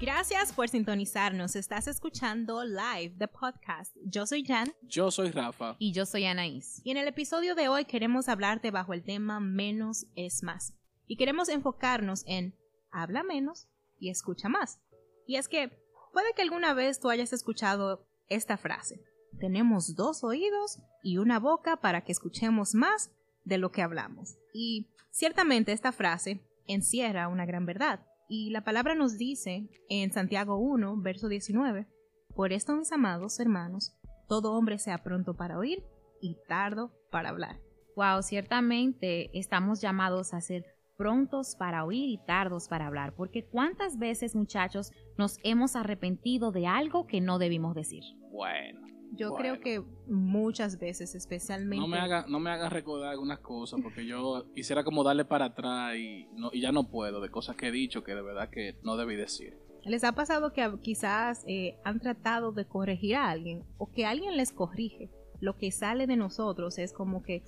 Gracias por sintonizarnos. Estás escuchando Live, the podcast. Yo soy Jan. Yo soy Rafa. Y yo soy Anaís. Y en el episodio de hoy queremos hablarte bajo el tema menos es más. Y queremos enfocarnos en habla menos y escucha más. Y es que puede que alguna vez tú hayas escuchado esta frase. Tenemos dos oídos y una boca para que escuchemos más de lo que hablamos. Y ciertamente esta frase encierra una gran verdad. Y la palabra nos dice en Santiago 1, verso 19, Por esto, mis amados hermanos, todo hombre sea pronto para oír y tardo para hablar. Wow, ciertamente estamos llamados a ser prontos para oír y tardos para hablar, porque cuántas veces, muchachos, nos hemos arrepentido de algo que no debimos decir. Bueno. Yo creo que muchas veces, especialmente. No me haga, no me haga recordar algunas cosas, porque yo quisiera como darle para atrás y, no, y ya no puedo de cosas que he dicho que de verdad que no debí decir. ¿Les ha pasado que quizás eh, han tratado de corregir a alguien o que alguien les corrige? Lo que sale de nosotros es como que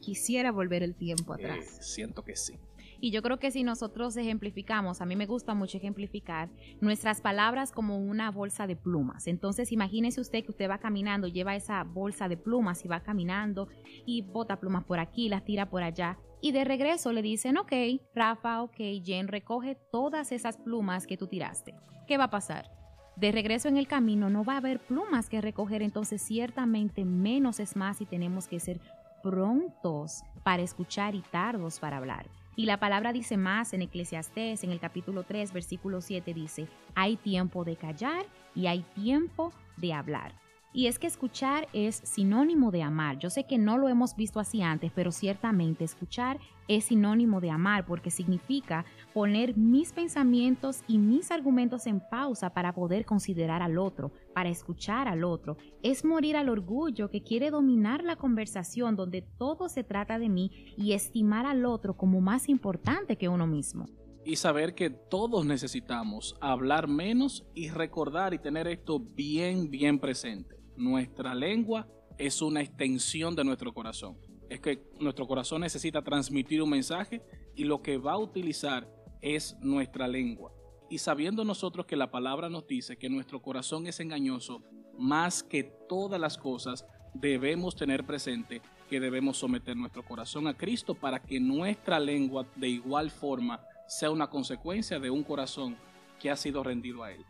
quisiera volver el tiempo Eh, atrás. siento que sí. Y yo creo que si nosotros ejemplificamos, a mí me gusta mucho ejemplificar nuestras palabras como una bolsa de plumas. Entonces imagínese usted que usted va caminando, lleva esa bolsa de plumas y va caminando y bota plumas por aquí, las tira por allá. Y de regreso le dicen, ok, Rafa, ok, Jen, recoge todas esas plumas que tú tiraste. ¿Qué va a pasar? De regreso en el camino no va a haber plumas que recoger, entonces ciertamente menos es más y tenemos que ser prontos para escuchar y tardos para hablar. Y la palabra dice más en Eclesiastés, en el capítulo 3, versículo 7, dice, hay tiempo de callar y hay tiempo de hablar. Y es que escuchar es sinónimo de amar. Yo sé que no lo hemos visto así antes, pero ciertamente escuchar es sinónimo de amar porque significa poner mis pensamientos y mis argumentos en pausa para poder considerar al otro, para escuchar al otro. Es morir al orgullo que quiere dominar la conversación donde todo se trata de mí y estimar al otro como más importante que uno mismo. Y saber que todos necesitamos hablar menos y recordar y tener esto bien, bien presente. Nuestra lengua es una extensión de nuestro corazón. Es que nuestro corazón necesita transmitir un mensaje y lo que va a utilizar es nuestra lengua. Y sabiendo nosotros que la palabra nos dice que nuestro corazón es engañoso, más que todas las cosas, debemos tener presente que debemos someter nuestro corazón a Cristo para que nuestra lengua de igual forma sea una consecuencia de un corazón que ha sido rendido a Él.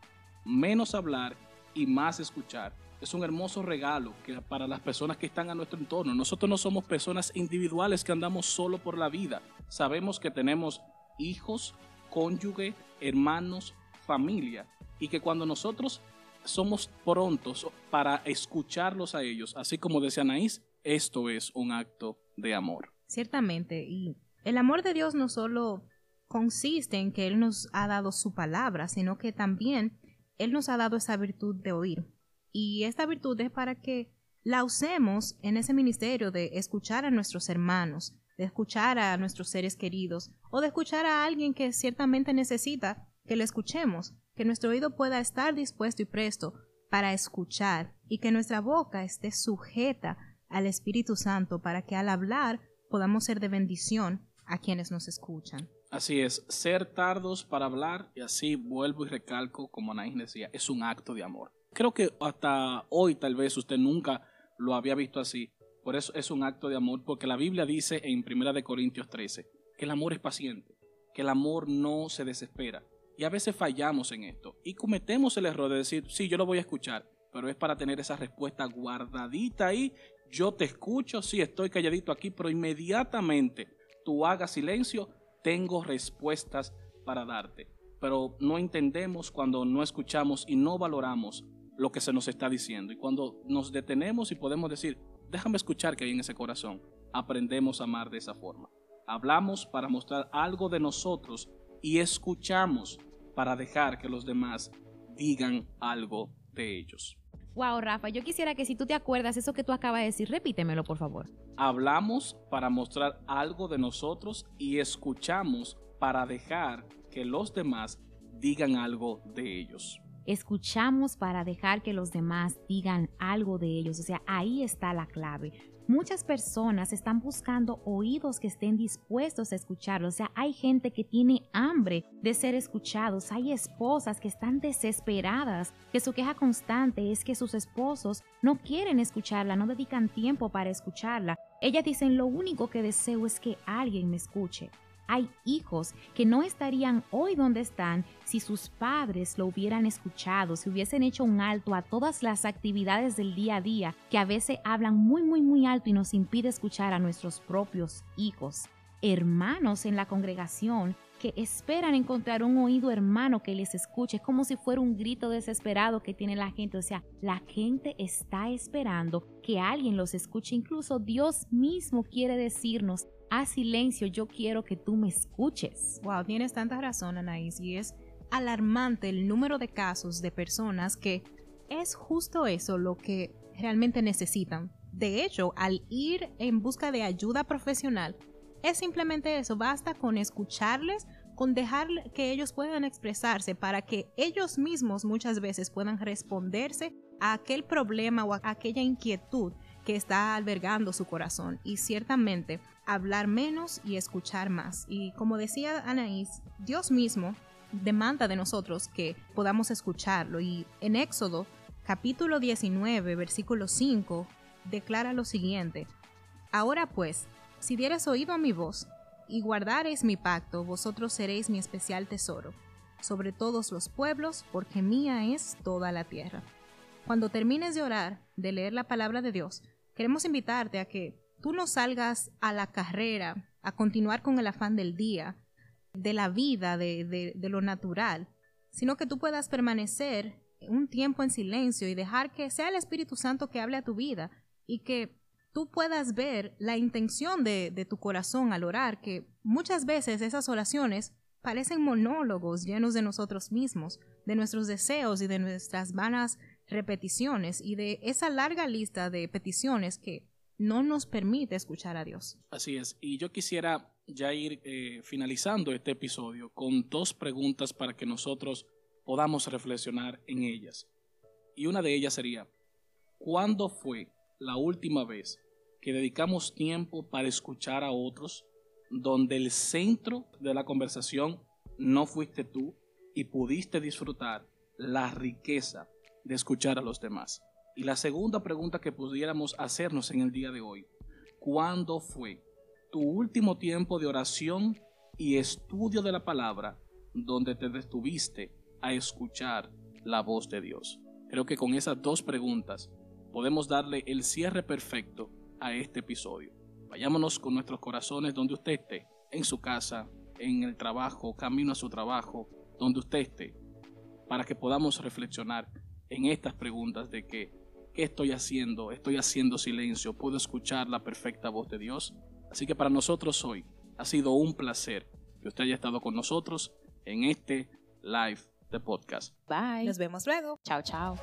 Menos hablar y más escuchar. Es un hermoso regalo que para las personas que están a nuestro entorno. Nosotros no somos personas individuales que andamos solo por la vida. Sabemos que tenemos hijos, cónyuge, hermanos, familia. Y que cuando nosotros somos prontos para escucharlos a ellos, así como decía Anaís, esto es un acto de amor. Ciertamente, y el amor de Dios no solo consiste en que Él nos ha dado su palabra, sino que también Él nos ha dado esa virtud de oír. Y esta virtud es para que la usemos en ese ministerio de escuchar a nuestros hermanos, de escuchar a nuestros seres queridos o de escuchar a alguien que ciertamente necesita que le escuchemos, que nuestro oído pueda estar dispuesto y presto para escuchar y que nuestra boca esté sujeta al Espíritu Santo para que al hablar podamos ser de bendición a quienes nos escuchan. Así es, ser tardos para hablar, y así vuelvo y recalco, como Anaís decía, es un acto de amor. Creo que hasta hoy tal vez usted nunca lo había visto así. Por eso es un acto de amor, porque la Biblia dice en 1 de Corintios 13 que el amor es paciente, que el amor no se desespera. Y a veces fallamos en esto y cometemos el error de decir, sí, yo lo voy a escuchar, pero es para tener esa respuesta guardadita ahí. Yo te escucho, sí, estoy calladito aquí, pero inmediatamente tú hagas silencio, tengo respuestas para darte. Pero no entendemos cuando no escuchamos y no valoramos lo que se nos está diciendo. Y cuando nos detenemos y podemos decir, déjame escuchar que hay en ese corazón, aprendemos a amar de esa forma. Hablamos para mostrar algo de nosotros y escuchamos para dejar que los demás digan algo de ellos. Wow, Rafa, yo quisiera que si tú te acuerdas eso que tú acabas de decir, repítemelo, por favor. Hablamos para mostrar algo de nosotros y escuchamos para dejar que los demás digan algo de ellos. Escuchamos para dejar que los demás digan algo de ellos. O sea, ahí está la clave. Muchas personas están buscando oídos que estén dispuestos a escucharlo. O sea, hay gente que tiene hambre de ser escuchados. Hay esposas que están desesperadas, que su queja constante es que sus esposos no quieren escucharla, no dedican tiempo para escucharla. Ellas dicen, lo único que deseo es que alguien me escuche. Hay hijos que no estarían hoy donde están si sus padres lo hubieran escuchado, si hubiesen hecho un alto a todas las actividades del día a día que a veces hablan muy, muy, muy alto y nos impide escuchar a nuestros propios hijos. Hermanos en la congregación que esperan encontrar un oído hermano que les escuche, como si fuera un grito desesperado que tiene la gente. O sea, la gente está esperando que alguien los escuche. Incluso Dios mismo quiere decirnos, a silencio, yo quiero que tú me escuches. Wow, tienes tanta razón, Anaís, y es alarmante el número de casos de personas que es justo eso lo que realmente necesitan. De hecho, al ir en busca de ayuda profesional, es simplemente eso, basta con escucharles, con dejar que ellos puedan expresarse para que ellos mismos muchas veces puedan responderse a aquel problema o a aquella inquietud que está albergando su corazón. Y ciertamente hablar menos y escuchar más. Y como decía Anaís, Dios mismo demanda de nosotros que podamos escucharlo. Y en Éxodo capítulo 19, versículo 5, declara lo siguiente. Ahora pues, si dieres oído a mi voz y guardareis mi pacto, vosotros seréis mi especial tesoro sobre todos los pueblos, porque mía es toda la tierra. Cuando termines de orar, de leer la palabra de Dios, queremos invitarte a que tú no salgas a la carrera, a continuar con el afán del día, de la vida, de, lo natural, sino que tú puedas permanecer un tiempo en silencio y dejar que sea el Espíritu Santo que hable a tu vida y que tú puedas ver la intención de, de, tu corazón al orar, que muchas veces esas oraciones parecen monólogos llenos de nosotros mismos, de nuestros deseos y de nuestras vanas repeticiones y de esa larga lista de peticiones que no nos permite escuchar a Dios. Así es. Y yo quisiera ya ir eh, finalizando este episodio con dos preguntas para que nosotros podamos reflexionar en ellas. Y una de ellas sería, ¿cuándo fue la última vez que dedicamos tiempo para escuchar a otros donde el centro de la conversación no fuiste tú y pudiste disfrutar la riqueza de escuchar a los demás? Y la segunda pregunta que pudiéramos hacernos en el día de hoy, ¿cuándo fue tu último tiempo de oración y estudio de la palabra donde te detuviste a escuchar la voz de Dios? Creo que con esas dos preguntas podemos darle el cierre perfecto a este episodio. Vayámonos con nuestros corazones donde usted esté, en su casa, en el trabajo, camino a su trabajo, donde usted esté, para que podamos reflexionar en estas preguntas de que ¿Qué estoy haciendo? ¿Estoy haciendo silencio? ¿Puedo escuchar la perfecta voz de Dios? Así que para nosotros hoy ha sido un placer que usted haya estado con nosotros en este live de podcast. Bye. Nos vemos luego. Chao, chao.